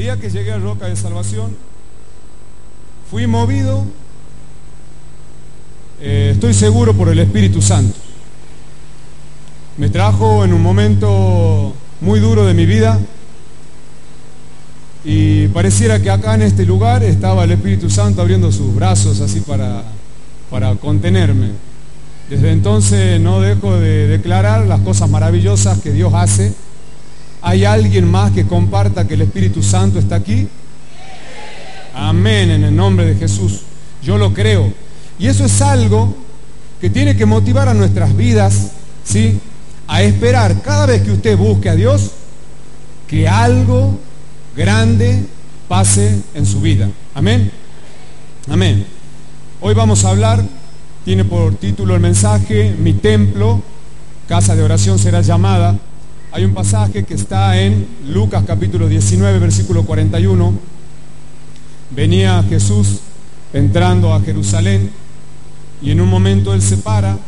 día que llegué a Roca de Salvación, fui movido, eh, estoy seguro, por el Espíritu Santo. Me trajo en un momento muy duro de mi vida y pareciera que acá en este lugar estaba el Espíritu Santo abriendo sus brazos así para, para contenerme. Desde entonces no dejo de declarar las cosas maravillosas que Dios hace. ¿Hay alguien más que comparta que el Espíritu Santo está aquí? Amén, en el nombre de Jesús. Yo lo creo. Y eso es algo que tiene que motivar a nuestras vidas, ¿sí? A esperar cada vez que usted busque a Dios, que algo grande pase en su vida. Amén. Amén. Hoy vamos a hablar, tiene por título el mensaje, mi templo, casa de oración será llamada. Hay un pasaje que está en Lucas capítulo 19, versículo 41. Venía Jesús entrando a Jerusalén y en un momento él se para,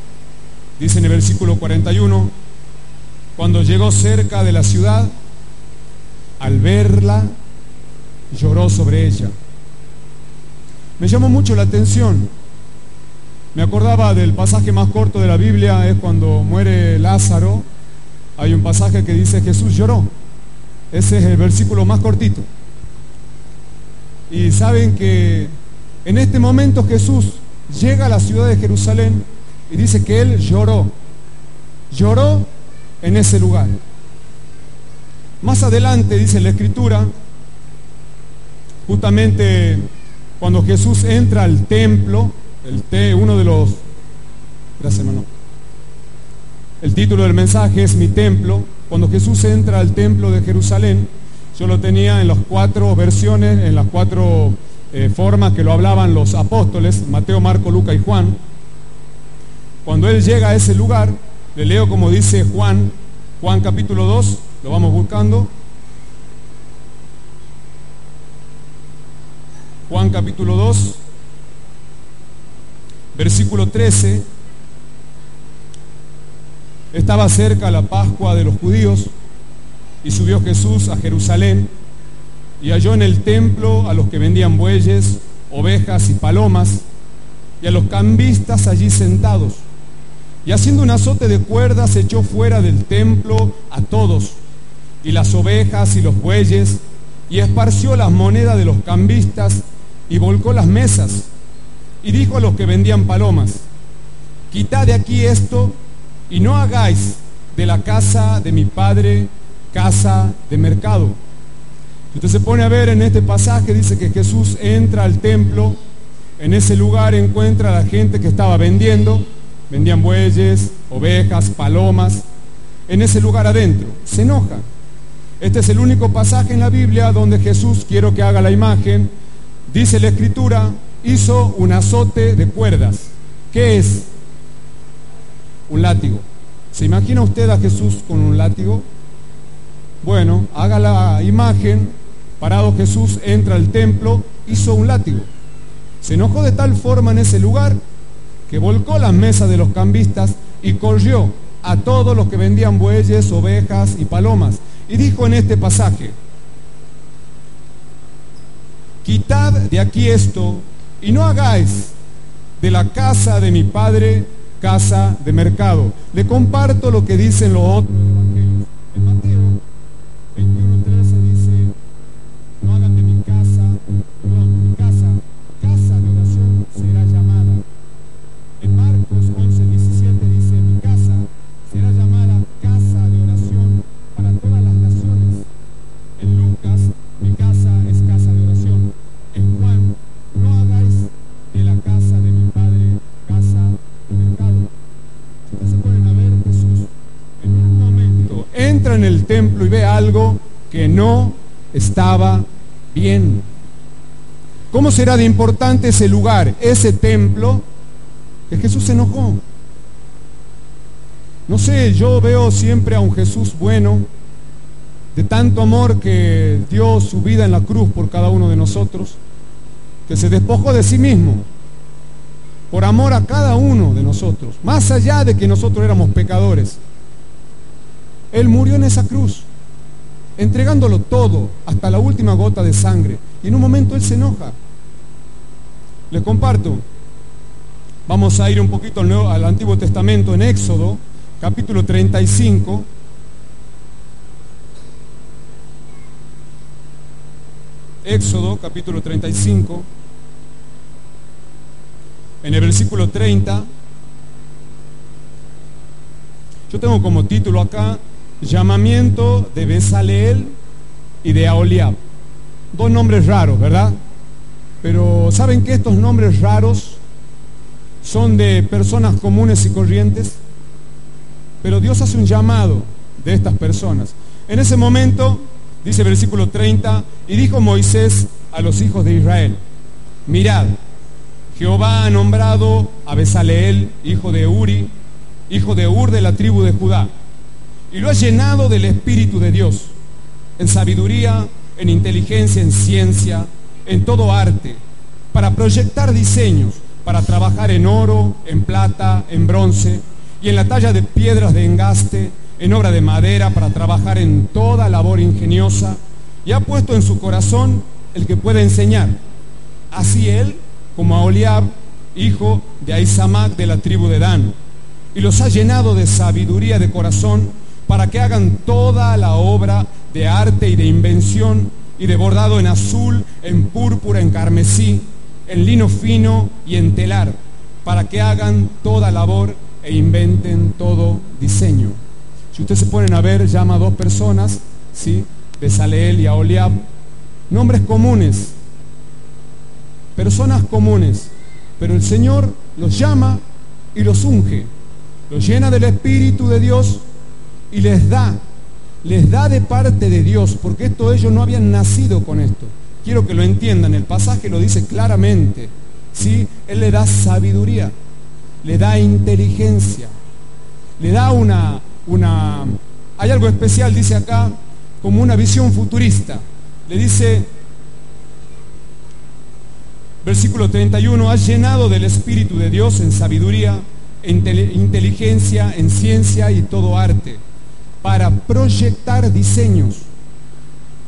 dice en el versículo 41, cuando llegó cerca de la ciudad, al verla, lloró sobre ella. Me llamó mucho la atención. Me acordaba del pasaje más corto de la Biblia, es cuando muere Lázaro. Hay un pasaje que dice Jesús lloró. Ese es el versículo más cortito. Y saben que en este momento Jesús llega a la ciudad de Jerusalén y dice que él lloró. Lloró en ese lugar. Más adelante dice la escritura, justamente cuando Jesús entra al templo, el uno de los, gracias hermano, el título del mensaje es mi templo, cuando Jesús entra al templo de Jerusalén, yo lo tenía en las cuatro versiones, en las cuatro eh, formas que lo hablaban los apóstoles, Mateo, Marco, Luca y Juan. Cuando él llega a ese lugar, le leo como dice Juan, Juan capítulo 2, lo vamos buscando. Juan capítulo 2, versículo 13. Estaba cerca la Pascua de los judíos y subió Jesús a Jerusalén y halló en el templo a los que vendían bueyes, ovejas y palomas y a los cambistas allí sentados. Y haciendo un azote de cuerdas echó fuera del templo a todos y las ovejas y los bueyes, y esparció las monedas de los cambistas, y volcó las mesas, y dijo a los que vendían palomas, quitad de aquí esto, y no hagáis de la casa de mi padre casa de mercado. Usted se pone a ver en este pasaje, dice que Jesús entra al templo, en ese lugar encuentra a la gente que estaba vendiendo, vendían bueyes, ovejas, palomas, en ese lugar adentro, se enoja este es el único pasaje en la Biblia donde Jesús, quiero que haga la imagen, dice la escritura, hizo un azote de cuerdas. ¿Qué es? Un látigo. ¿Se imagina usted a Jesús con un látigo? Bueno, haga la imagen, parado Jesús, entra al templo, hizo un látigo. Se enojó de tal forma en ese lugar que volcó las mesas de los cambistas y corrió a todos los que vendían bueyes, ovejas y palomas y dijo en este pasaje, quitad de aquí esto y no hagáis de la casa de mi padre casa de mercado. Le comparto lo que dicen los otros estaba bien. ¿Cómo será de importante ese lugar, ese templo? Que Jesús se enojó. No sé, yo veo siempre a un Jesús bueno, de tanto amor que dio su vida en la cruz por cada uno de nosotros, que se despojó de sí mismo, por amor a cada uno de nosotros, más allá de que nosotros éramos pecadores. Él murió en esa cruz. Entregándolo todo, hasta la última gota de sangre. Y en un momento él se enoja. Le comparto. Vamos a ir un poquito al, al Antiguo Testamento en Éxodo, capítulo 35. Éxodo, capítulo 35. En el versículo 30. Yo tengo como título acá, llamamiento de Besaleel y de Aholiab. Dos nombres raros, ¿verdad? Pero ¿saben que estos nombres raros son de personas comunes y corrientes? Pero Dios hace un llamado de estas personas. En ese momento, dice versículo 30, y dijo Moisés a los hijos de Israel, mirad, Jehová ha nombrado a Besaleel, hijo de Uri, hijo de Ur de la tribu de Judá, y lo ha llenado del Espíritu de Dios, en sabiduría, en inteligencia, en ciencia, en todo arte, para proyectar diseños, para trabajar en oro, en plata, en bronce y en la talla de piedras de engaste, en obra de madera, para trabajar en toda labor ingeniosa, y ha puesto en su corazón el que pueda enseñar. Así él, como a Oliab, hijo de Aizamac de la tribu de Dan, y los ha llenado de sabiduría de corazón para que hagan toda la obra de arte y de invención y de bordado en azul, en púrpura, en carmesí, en lino fino y en telar, para que hagan toda labor e inventen todo diseño. Si ustedes se ponen a ver, llama a dos personas, ¿sí? Besaleel y Aholiab, nombres comunes, personas comunes, pero el Señor los llama y los unge, los llena del Espíritu de Dios y les da les da de parte de Dios, porque esto ellos no habían nacido con esto. Quiero que lo entiendan, el pasaje lo dice claramente. ¿sí? Él le da sabiduría, le da inteligencia, le da una, una... Hay algo especial, dice acá, como una visión futurista. Le dice, versículo 31, ha llenado del Espíritu de Dios en sabiduría, en inteligencia, en ciencia y todo arte para proyectar diseños.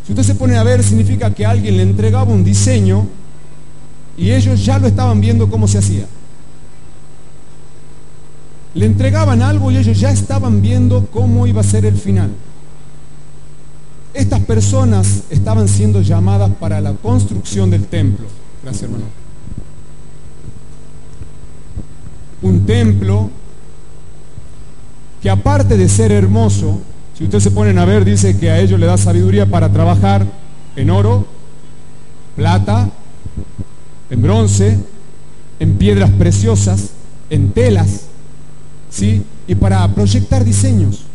Si usted se pone a ver, significa que alguien le entregaba un diseño y ellos ya lo estaban viendo cómo se hacía. Le entregaban algo y ellos ya estaban viendo cómo iba a ser el final. Estas personas estaban siendo llamadas para la construcción del templo. Gracias, hermano. Un templo que aparte de ser hermoso, si ustedes se ponen a ver, dice que a ellos le da sabiduría para trabajar en oro, plata, en bronce, en piedras preciosas, en telas, ¿sí? Y para proyectar diseños.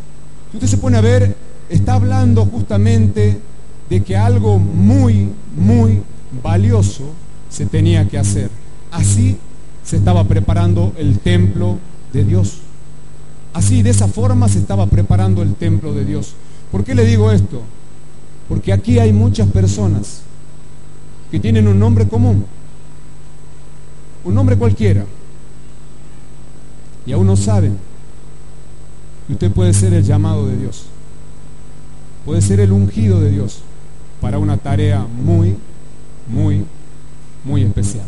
Si usted se pone a ver, está hablando justamente de que algo muy, muy valioso se tenía que hacer. Así se estaba preparando el templo de Dios. Así, de esa forma se estaba preparando el templo de Dios. ¿Por qué le digo esto? Porque aquí hay muchas personas que tienen un nombre común, un nombre cualquiera, y aún no saben que usted puede ser el llamado de Dios, puede ser el ungido de Dios para una tarea muy, muy, muy especial.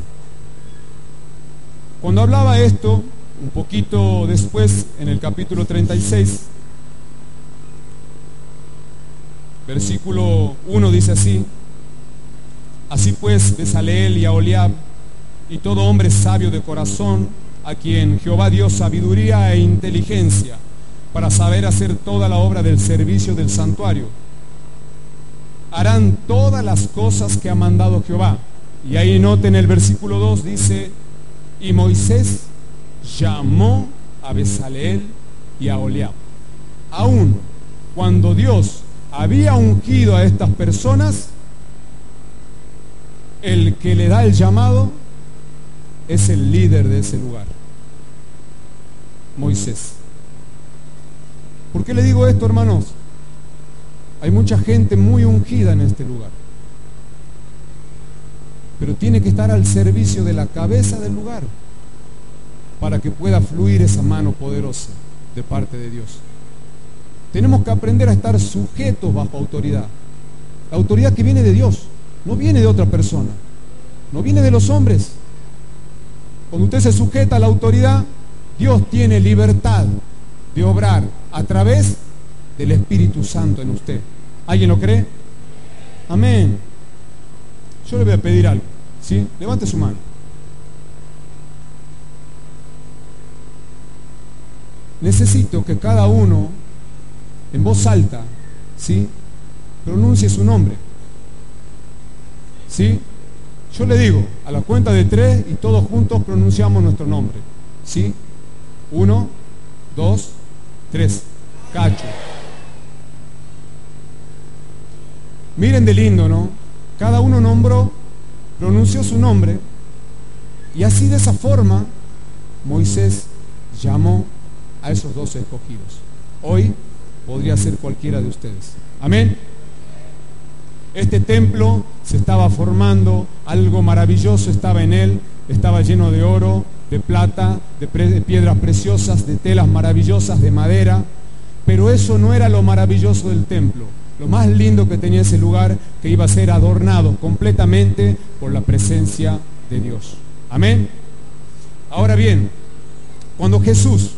Cuando hablaba esto, un poquito después, en el capítulo 36, versículo 1 dice así, así pues Besaleel y Aholiab y todo hombre sabio de corazón, a quien Jehová dio sabiduría e inteligencia para saber hacer toda la obra del servicio del santuario, harán todas las cosas que ha mandado Jehová. Y ahí noten el versículo 2, dice, y Moisés llamó a Besaleel y a Oliab. Aún cuando Dios había ungido a estas personas, el que le da el llamado es el líder de ese lugar, Moisés. ¿Por qué le digo esto, hermanos? Hay mucha gente muy ungida en este lugar, pero tiene que estar al servicio de la cabeza del lugar para que pueda fluir esa mano poderosa de parte de Dios. Tenemos que aprender a estar sujetos bajo autoridad. La autoridad que viene de Dios, no viene de otra persona, no viene de los hombres. Cuando usted se sujeta a la autoridad, Dios tiene libertad de obrar a través del Espíritu Santo en usted. ¿Alguien lo cree? Amén. Yo le voy a pedir algo. ¿sí? Levante su mano. Necesito que cada uno, en voz alta, ¿sí? pronuncie su nombre. ¿Sí? Yo le digo, a la cuenta de tres y todos juntos pronunciamos nuestro nombre. ¿Sí? Uno, dos, tres. Cacho. Miren de lindo, ¿no? Cada uno nombró, pronunció su nombre y así de esa forma Moisés llamó a esos dos escogidos. Hoy podría ser cualquiera de ustedes. Amén. Este templo se estaba formando, algo maravilloso estaba en él, estaba lleno de oro, de plata, de, piedras preciosas, de telas maravillosas, de madera, pero eso no era lo maravilloso del templo. Lo más lindo que tenía ese lugar que iba a ser adornado completamente por la presencia de Dios. Amén. Ahora bien, cuando Jesús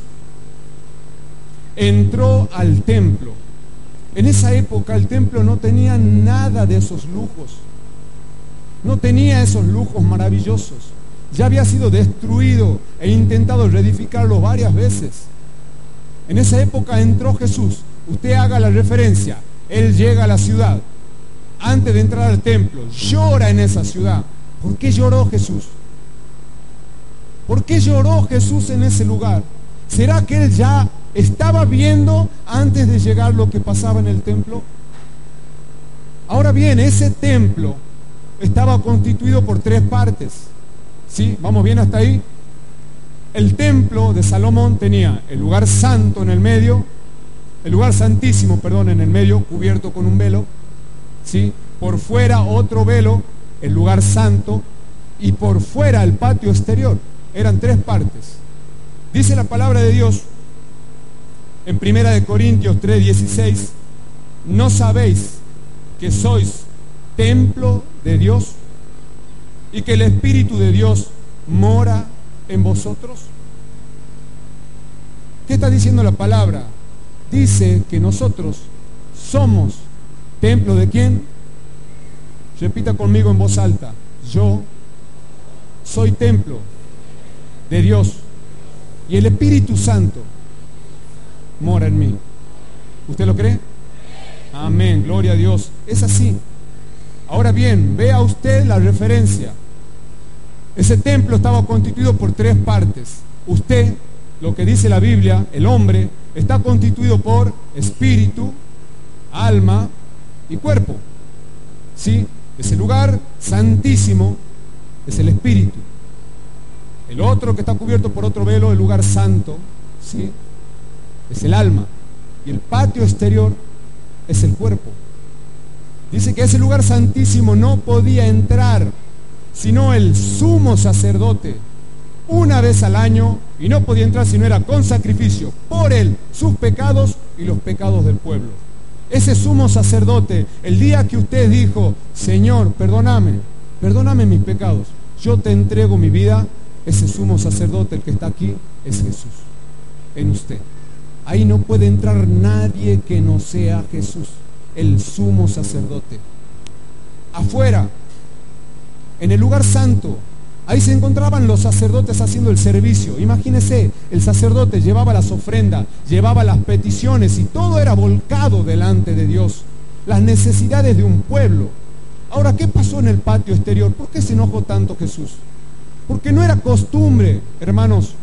entró al templo, en esa época el templo no tenía nada de esos lujos. No tenía esos lujos maravillosos. Ya había sido destruido e intentado reedificarlo varias veces. En esa época entró Jesús. Usted haga la referencia. Él llega a la ciudad. Antes de entrar al templo, llora en esa ciudad. ¿Por qué lloró Jesús? ¿Por qué lloró Jesús en ese lugar? ¿Será que él ya estaba viendo antes de llegar lo que pasaba en el templo? Ahora bien, ese templo estaba constituido por tres partes. ¿Sí? ¿Vamos bien hasta ahí? El templo de Salomón tenía el lugar santo en el medio, el lugar santísimo, perdón, en el medio, cubierto con un velo. ¿Sí? Por fuera otro velo, el lugar santo, y por fuera el patio exterior. Eran tres partes. Dice la palabra de Dios en Primera de Corintios 3:16, ¿no sabéis que sois templo de Dios y que el Espíritu de Dios mora en vosotros? ¿Qué está diciendo la palabra? Dice que nosotros somos templo de quién? Repita conmigo en voz alta. Yo soy templo de Dios y el Espíritu Santo mora en mí. ¿Usted lo cree? Amén, gloria a Dios. Es así. Ahora bien, vea usted la referencia. Ese templo estaba constituido por tres partes. Usted, lo que dice la Biblia, el hombre, está constituido por espíritu, alma y cuerpo. ¿Sí? Ese lugar santísimo es el espíritu. El otro que está cubierto por otro velo, el lugar santo, ¿sí? Es el alma. Y el patio exterior es el cuerpo. Dice que ese lugar santísimo no podía entrar sino el sumo sacerdote una vez al año y no podía entrar si no era con sacrificio por él, sus pecados y los pecados del pueblo. Ese sumo sacerdote, el día que usted dijo, Señor, perdóname, perdóname mis pecados, yo te entrego mi vida, ese sumo sacerdote, el que está aquí, es Jesús, en usted. Ahí no puede entrar nadie que no sea Jesús, el sumo sacerdote. Afuera, en el lugar santo, ahí se encontraban los sacerdotes haciendo el servicio. Imagínese, el sacerdote llevaba las ofrendas, llevaba las peticiones y todo era volcado delante de Dios. Las necesidades de un pueblo. Ahora, ¿qué pasó en el patio exterior? ¿Por qué se enojó tanto Jesús? Porque no era costumbre, hermanos,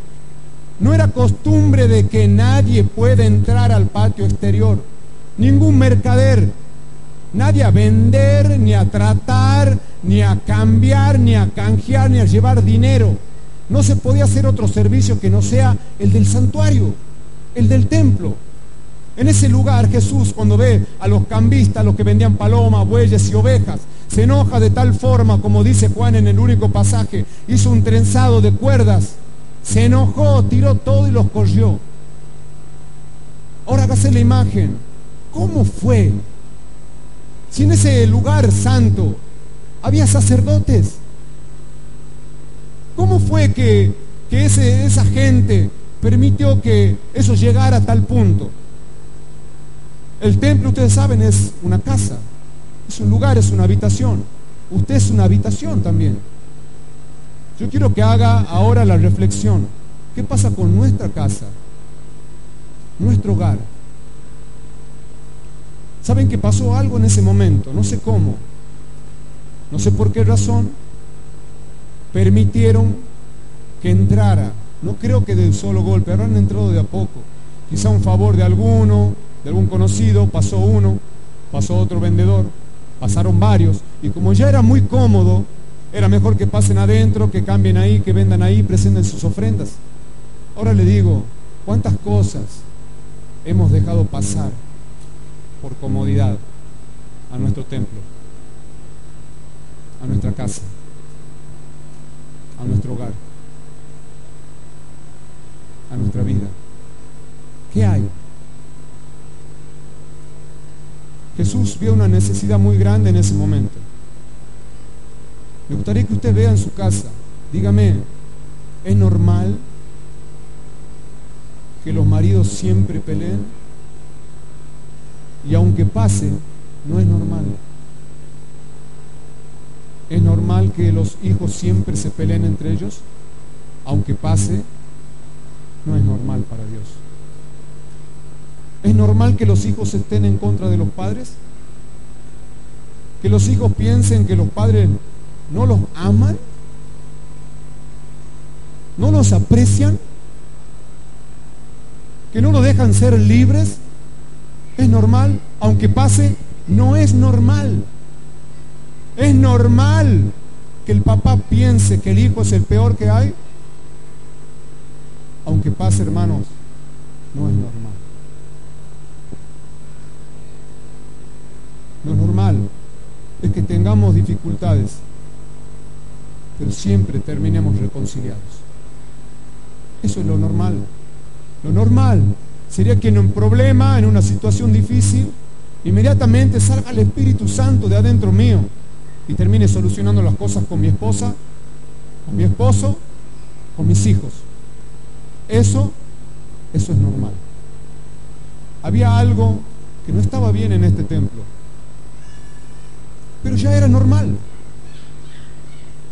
no era costumbre de que nadie pueda entrar al patio exterior, ningún mercader, nadie a vender, ni a tratar, ni a cambiar, ni a canjear, ni a llevar dinero. No se podía hacer otro servicio que no sea el del santuario, el del templo. En ese lugar Jesús cuando ve a los cambistas, los que vendían palomas, bueyes y ovejas, se enoja de tal forma, como dice Juan en el único pasaje, hizo un trenzado de cuerdas se enojó, tiró todo y los corrió. Ahora hágase la imagen. ¿Cómo fue Si en ese lugar santo había sacerdotes, ¿cómo fue que, que ese, esa gente permitió que eso llegara a tal punto? El templo, ustedes saben, es una casa, es un lugar, es una habitación. Usted es una habitación también. Yo quiero que haga ahora la reflexión. ¿Qué pasa con nuestra casa? Nuestro hogar. ¿Saben que pasó algo en ese momento? No sé cómo. No sé por qué razón. Permitieron que entrara. No creo que de un solo golpe, han entrado de a poco. Quizá un favor de alguno, de algún conocido, pasó uno, pasó otro vendedor, pasaron varios. Y como ya era muy cómodo, era mejor que pasen adentro, que cambien ahí, que vendan ahí, presenten sus ofrendas. Ahora le digo, ¿cuántas cosas hemos dejado pasar por comodidad a nuestro templo, a nuestra casa, a nuestro hogar, a nuestra vida? ¿Qué hay? Jesús vio una necesidad muy grande en ese momento. Me gustaría que usted vea en su casa, dígame, ¿es normal que los maridos siempre peleen? Y aunque pase, no es normal. ¿Es normal que los hijos siempre se peleen entre ellos? Aunque pase, no es normal para Dios. ¿Es normal que los hijos estén en contra de los padres? Que los hijos piensen que los padres no los aman, no los aprecian, que no los dejan ser libres. Es normal, aunque pase, no es normal. Es normal que el papá piense que el hijo es el peor que hay. Aunque pase, hermanos, no es normal. Lo normal es que tengamos dificultades, pero siempre terminemos reconciliados. Eso es lo normal. Lo normal sería que en un problema, en una situación difícil, inmediatamente salga el Espíritu Santo de adentro mío y termine solucionando las cosas con mi esposa, con mi esposo, con mis hijos. Eso, eso es normal. Había algo que no estaba bien en este templo pero ya era normal.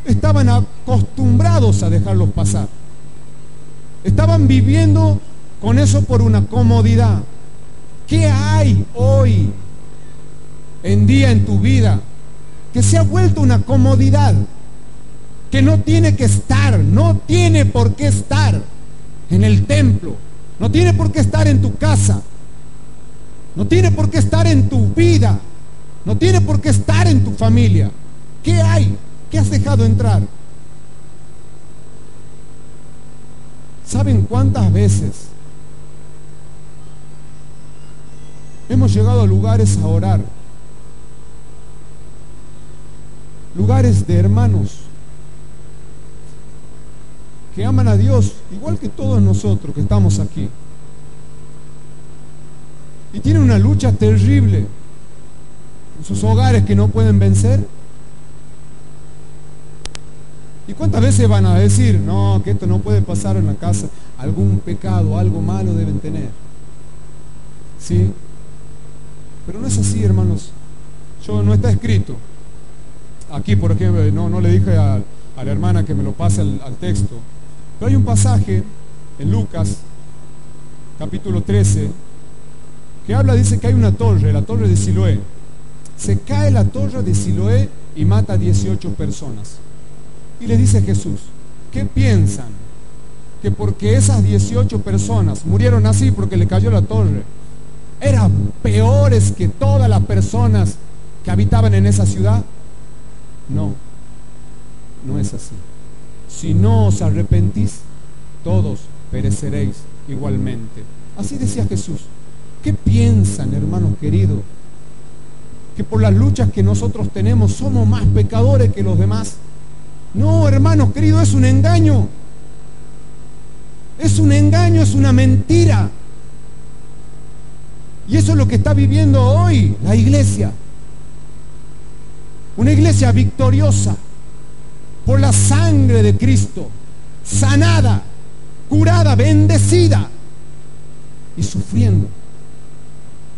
Estaban acostumbrados a dejarlos pasar. Estaban viviendo con eso por una comodidad. ¿Qué hay hoy en día en tu vida que se ha vuelto una comodidad? Que no tiene que estar, no tiene por qué estar en el templo, no tiene por qué estar en tu casa, no tiene por qué estar en tu vida, no tiene por qué estar en tu familia. ¿Qué hay? ¿Qué has dejado entrar? ¿Saben cuántas veces hemos llegado a lugares a orar? Lugares de hermanos que aman a Dios igual que todos nosotros que estamos aquí. Y tienen una lucha terrible sus hogares que no pueden vencer? ¿Y cuántas veces van a decir, no, que esto no puede pasar en la casa? Algún pecado, algo malo deben tener. ¿Sí? Pero no es así, hermanos. Yo no está escrito. Aquí, por ejemplo, no, no le dije a, la hermana que me lo pase al, al texto. Pero hay un pasaje en Lucas, capítulo 13, que habla, dice que hay una torre, la torre de Siloé se cae la torre de Siloé y mata a 18 personas. Y le dice Jesús, ¿qué piensan? Que porque esas 18 personas murieron así porque le cayó la torre, eran peores que todas las personas que habitaban en esa ciudad. No, no es así. Si no os arrepentís, todos pereceréis igualmente. Así decía Jesús. ¿Qué piensan, hermanos queridos? que por las luchas que nosotros tenemos somos más pecadores que los demás. No, hermanos queridos, es un engaño. Es un engaño, es una mentira. Y eso es lo que está viviendo hoy la iglesia. Una iglesia victoriosa por la sangre de Cristo, sanada, curada, bendecida y sufriendo.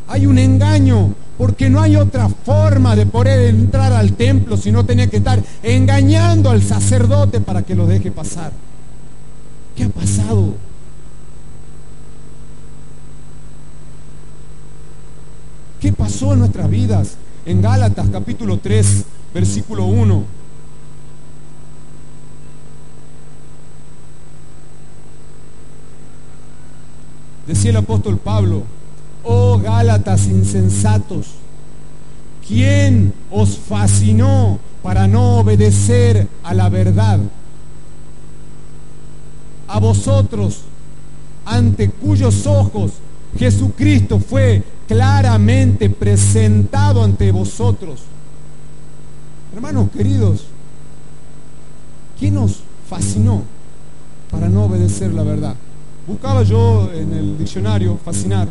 Hay un engaño porque no hay otra forma de poder entrar al templo si no tenía que estar engañando al sacerdote para que lo deje pasar. ¿Qué ha pasado? ¿Qué pasó en nuestras vidas? En Gálatas capítulo 3, versículo 1. Decía el apóstol Pablo, oh Gálatas insensatos, ¿quién os fascinó para no obedecer a la verdad? A vosotros, ante cuyos ojos Jesucristo fue claramente presentado ante vosotros. Hermanos queridos, ¿quién nos fascinó para no obedecer la verdad? Buscaba yo en el diccionario fascinar.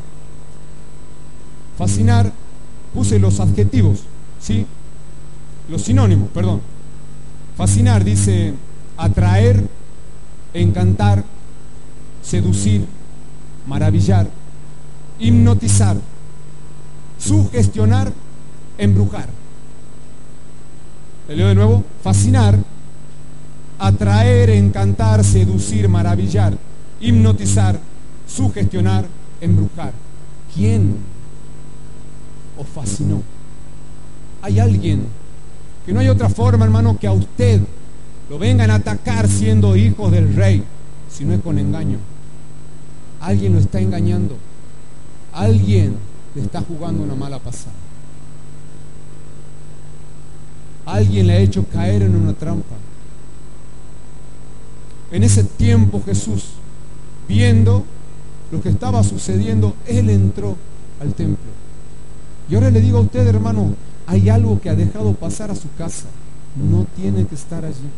Fascinar, puse los adjetivos, ¿sí? Los sinónimos, perdón. Fascinar dice atraer, encantar, seducir, maravillar, hipnotizar, sugestionar, embrujar. Le leo de nuevo, fascinar, atraer, encantar, seducir, maravillar, hipnotizar, sugestionar, embrujar. ¿Quién os fascinó? Hay alguien que no hay otra forma, hermano, que a usted lo vengan a atacar siendo hijos del rey, si no es con engaño. Alguien lo está engañando. Alguien le está jugando una mala pasada. Alguien le ha hecho caer en una trampa. En ese tiempo Jesús, viendo lo que estaba sucediendo, Él entró al templo. Y ahora le digo a usted, hermano, hay algo que ha dejado pasar a su casa. No tiene que estar allí.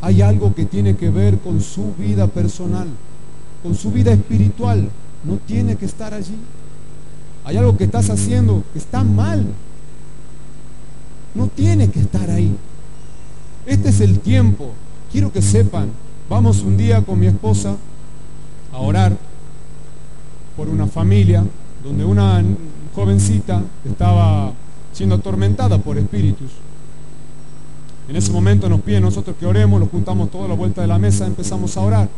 Hay algo que tiene que ver con su vida personal, con su vida espiritual no tiene que estar allí. Hay algo que estás haciendo que está mal. No tiene que estar ahí. Este es el tiempo. Quiero que sepan, vamos un día con mi esposa a orar por una familia donde una jovencita estaba siendo atormentada por espíritus. En ese momento nos piden nosotros que oremos, lo juntamos toda la vuelta de la mesa, empezamos a orar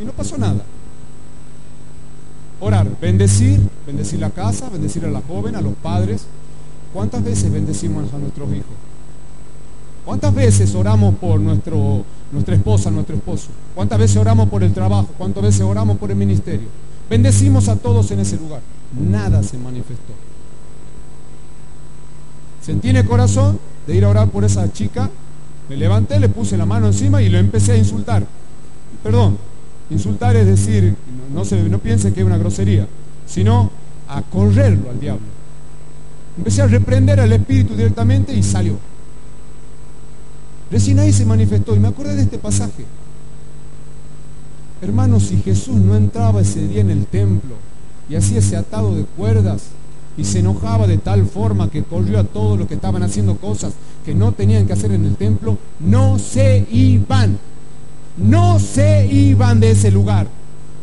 y no pasó nada. Orar, bendecir, bendecir la casa, bendecir a la joven, a los padres. ¿Cuántas veces bendecimos a nuestros hijos? ¿Cuántas veces oramos por nuestro, nuestra esposa, nuestro esposo? ¿Cuántas veces oramos por el trabajo? ¿Cuántas veces oramos por el ministerio? Bendecimos a todos en ese lugar. Nada se manifestó. Sentí en el corazón de ir a orar por esa chica. Me levanté, le puse la mano encima y lo empecé a insultar. Perdón, Insultar es decir, no, se, no piensen que es una grosería, sino a correrlo al diablo. Empecé a reprender al espíritu directamente y salió. Recién ahí se manifestó y me acordé de este pasaje. Hermanos, si Jesús no entraba ese día en el templo y hacía ese atado de cuerdas y se enojaba de tal forma que corrió a todos los que estaban haciendo cosas que no tenían que hacer en el templo, no se iban no se iban de ese lugar.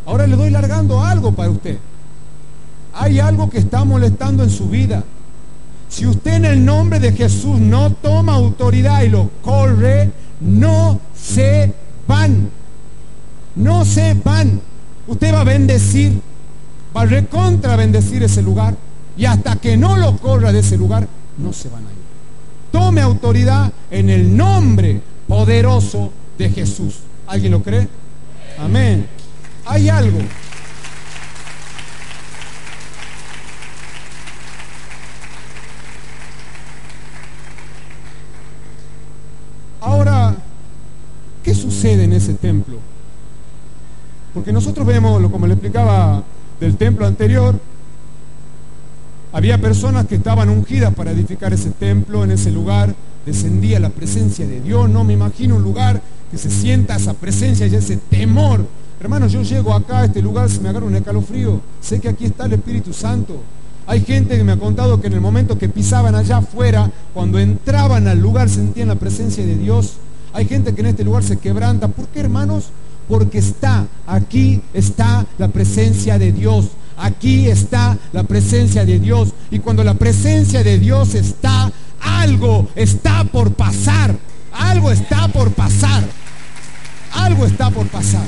Ahora le doy largando algo para usted. Hay algo que está molestando en su vida. Si usted en el nombre de Jesús no toma autoridad y lo corre, no se van. No se van. Usted va a bendecir, va a recontra bendecir ese lugar. Y hasta que no lo corra de ese lugar, no se van a ir. Tome autoridad en el nombre poderoso de Jesús. ¿Alguien lo cree? Amén. Hay algo. Ahora, ¿qué sucede en ese templo? Porque nosotros vemos, como le explicaba del templo anterior, había personas que estaban ungidas para edificar ese templo, en ese lugar, descendía la presencia de Dios, no me imagino un lugar que se sienta esa presencia y ese temor. Hermanos, yo llego acá a este lugar, se me agarra un escalofrío, sé que aquí está el Espíritu Santo. Hay gente que me ha contado que en el momento que pisaban allá afuera, cuando entraban al lugar sentían la presencia de Dios. Hay gente que en este lugar se quebranta. ¿Por qué, hermanos? Porque está, aquí está la presencia de Dios. Aquí está la presencia de Dios. Y cuando la presencia de Dios está, algo está por pasar. Algo está por pasar. Algo está por pasar.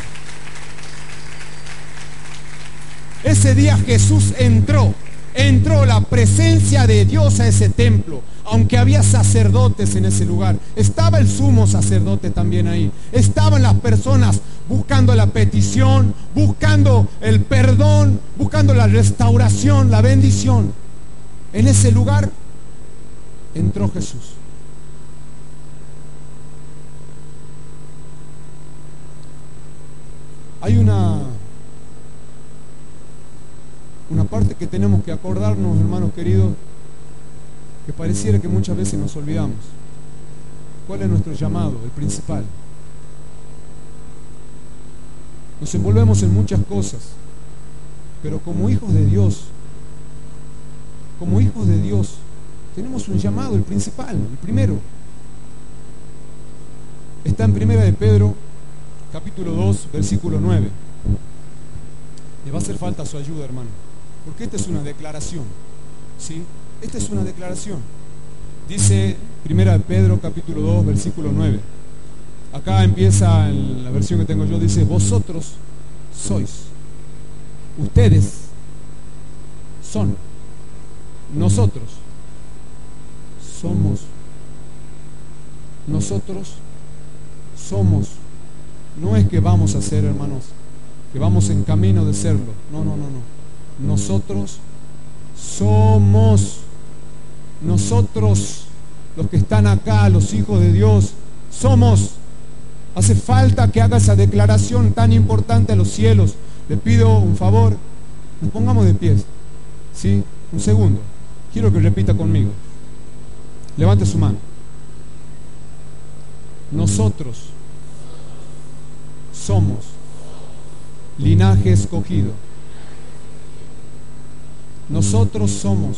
Ese día Jesús entró, entró la presencia de Dios a ese templo, aunque había sacerdotes en ese lugar. Estaba el sumo sacerdote también ahí. Estaban las personas buscando la petición, buscando el perdón, buscando la restauración, la bendición. En ese lugar entró Jesús. Hay una una parte que tenemos que acordarnos, hermanos queridos, que pareciera que muchas veces nos olvidamos. ¿Cuál es nuestro llamado? El principal. Nos envolvemos en muchas cosas, pero como hijos de Dios, como hijos de Dios, tenemos un llamado, el principal, el primero. Está en Primera de Pedro, capítulo 2, versículo 9. Le va a hacer falta su ayuda, hermano. Porque esta es una declaración. ¿sí? Esta es una declaración. Dice Primera de Pedro capítulo 2 versículo 9. Acá empieza la versión que tengo yo, dice, vosotros sois, ustedes son, nosotros somos, nosotros somos. No es que vamos a ser, hermanos, que vamos en camino de serlo. No, no, no, no. Nosotros somos, nosotros, los que están acá, los hijos de Dios, somos. Hace falta que haga esa declaración tan importante a los cielos. Le pido un favor, nos pongamos de pies. ¿Sí? Un segundo. Quiero que repita conmigo. Levante su mano. Nosotros somos linaje escogido nosotros somos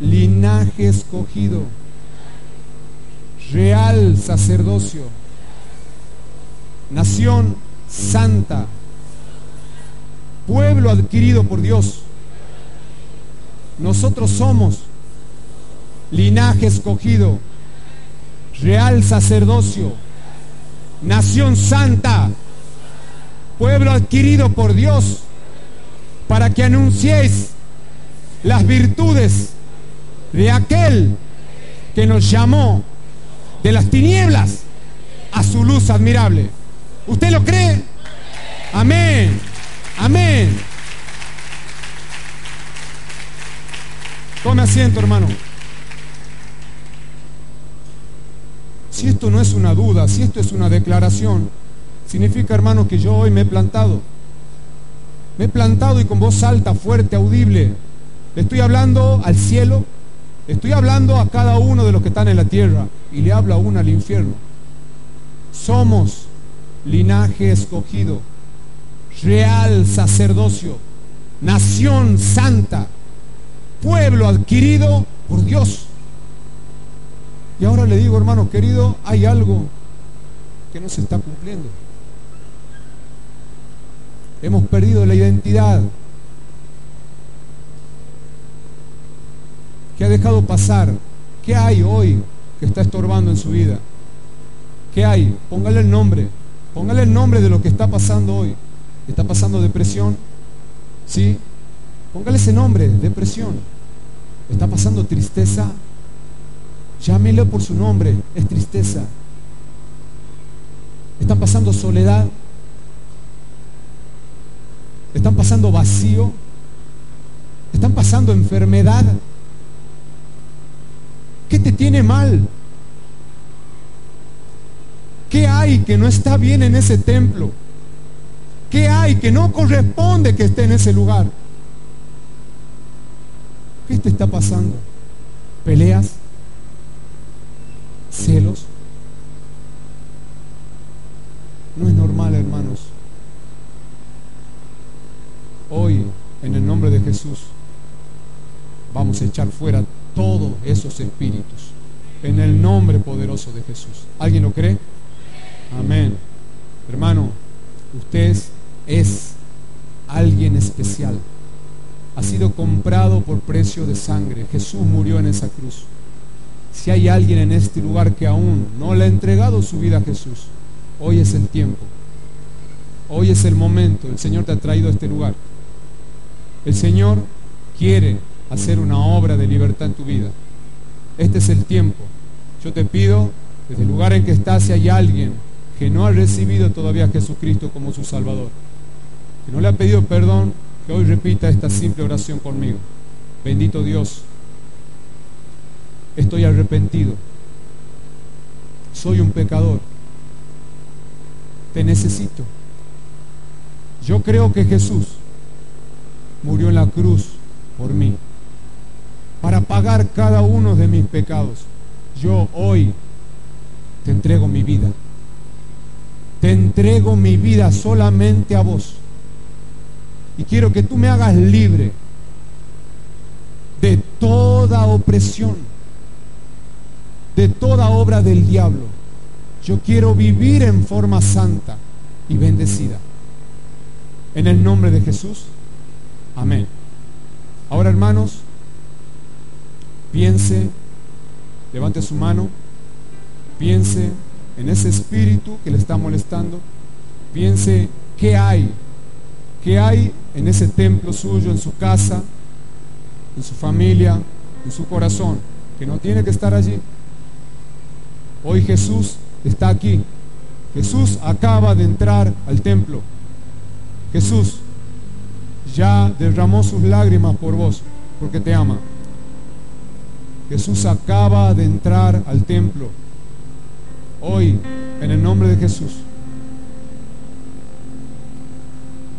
linaje escogido, real sacerdocio, nación santa, pueblo adquirido por Dios. Nosotros somos linaje escogido, real sacerdocio, nación santa, pueblo adquirido por Dios para que anunciéis las virtudes de aquel que nos llamó de las tinieblas a su luz admirable. ¿Usted lo cree? Amén. Amén. Tome asiento, hermano. Si esto no es una duda, si esto es una declaración, significa, hermano, que yo hoy me he plantado me he plantado y con voz alta, fuerte, audible, le estoy hablando al cielo, estoy hablando a cada uno de los que están en la tierra y le hablo aún al infierno. Somos linaje escogido, real sacerdocio, nación santa, pueblo adquirido por Dios. Y ahora le digo, hermano querido, hay algo que no se está cumpliendo. Hemos perdido la identidad. ¿Qué ha dejado pasar? ¿Qué hay hoy que está estorbando en su vida? ¿Qué hay? Póngale el nombre. Póngale el nombre de lo que está pasando hoy. ¿Está pasando depresión? ¿Sí? Póngale ese nombre, depresión. ¿Está pasando tristeza? Llámelo por su nombre, es tristeza. ¿Está pasando soledad? están pasando vacío, están pasando enfermedad. ¿Qué te tiene mal? ¿Qué hay que no está bien en ese templo? ¿Qué hay que no corresponde que esté en ese lugar? ¿Qué te está pasando? ¿Peleas? ¿Celos? No es normal, hermanos. Hoy, en el nombre de Jesús, vamos a echar fuera todos esos espíritus. En el nombre poderoso de Jesús. ¿Alguien lo cree? Amén. Hermano, usted es alguien especial. Ha sido comprado por precio de sangre. Jesús murió en esa cruz. Si hay alguien en este lugar que aún no le ha entregado su vida a Jesús, hoy es el tiempo. Hoy es el momento. El Señor te ha traído a este lugar. El Señor quiere hacer una obra de libertad en tu vida. Este es el tiempo. Yo te pido, desde el lugar en que estás, si hay alguien que no ha recibido todavía a Jesucristo como su Salvador, que no le ha pedido perdón, que hoy repita esta simple oración conmigo. Bendito Dios, estoy arrepentido, soy un pecador, te necesito. Yo creo que Jesús murió en la cruz por mí, para pagar cada uno de mis pecados. Yo hoy te entrego mi vida. Te entrego mi vida solamente a vos. Y quiero que tú me hagas libre de toda opresión, de toda obra del diablo. Yo quiero vivir en forma santa y bendecida. En el nombre de Jesús. Amén. Ahora, hermanos, piense, levante su mano, piense en ese espíritu que le está molestando, piense qué hay, qué hay en ese templo suyo, en su casa, en su familia, en su corazón, que no tiene que estar allí. Hoy Jesús está aquí. Jesús acaba de entrar al templo. Jesús ya derramó sus lágrimas por vos, porque te ama. Jesús acaba de entrar al templo. Hoy, en el nombre de Jesús,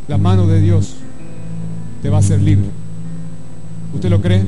la mano de Dios te va a hacer libre. ¿Usted lo cree?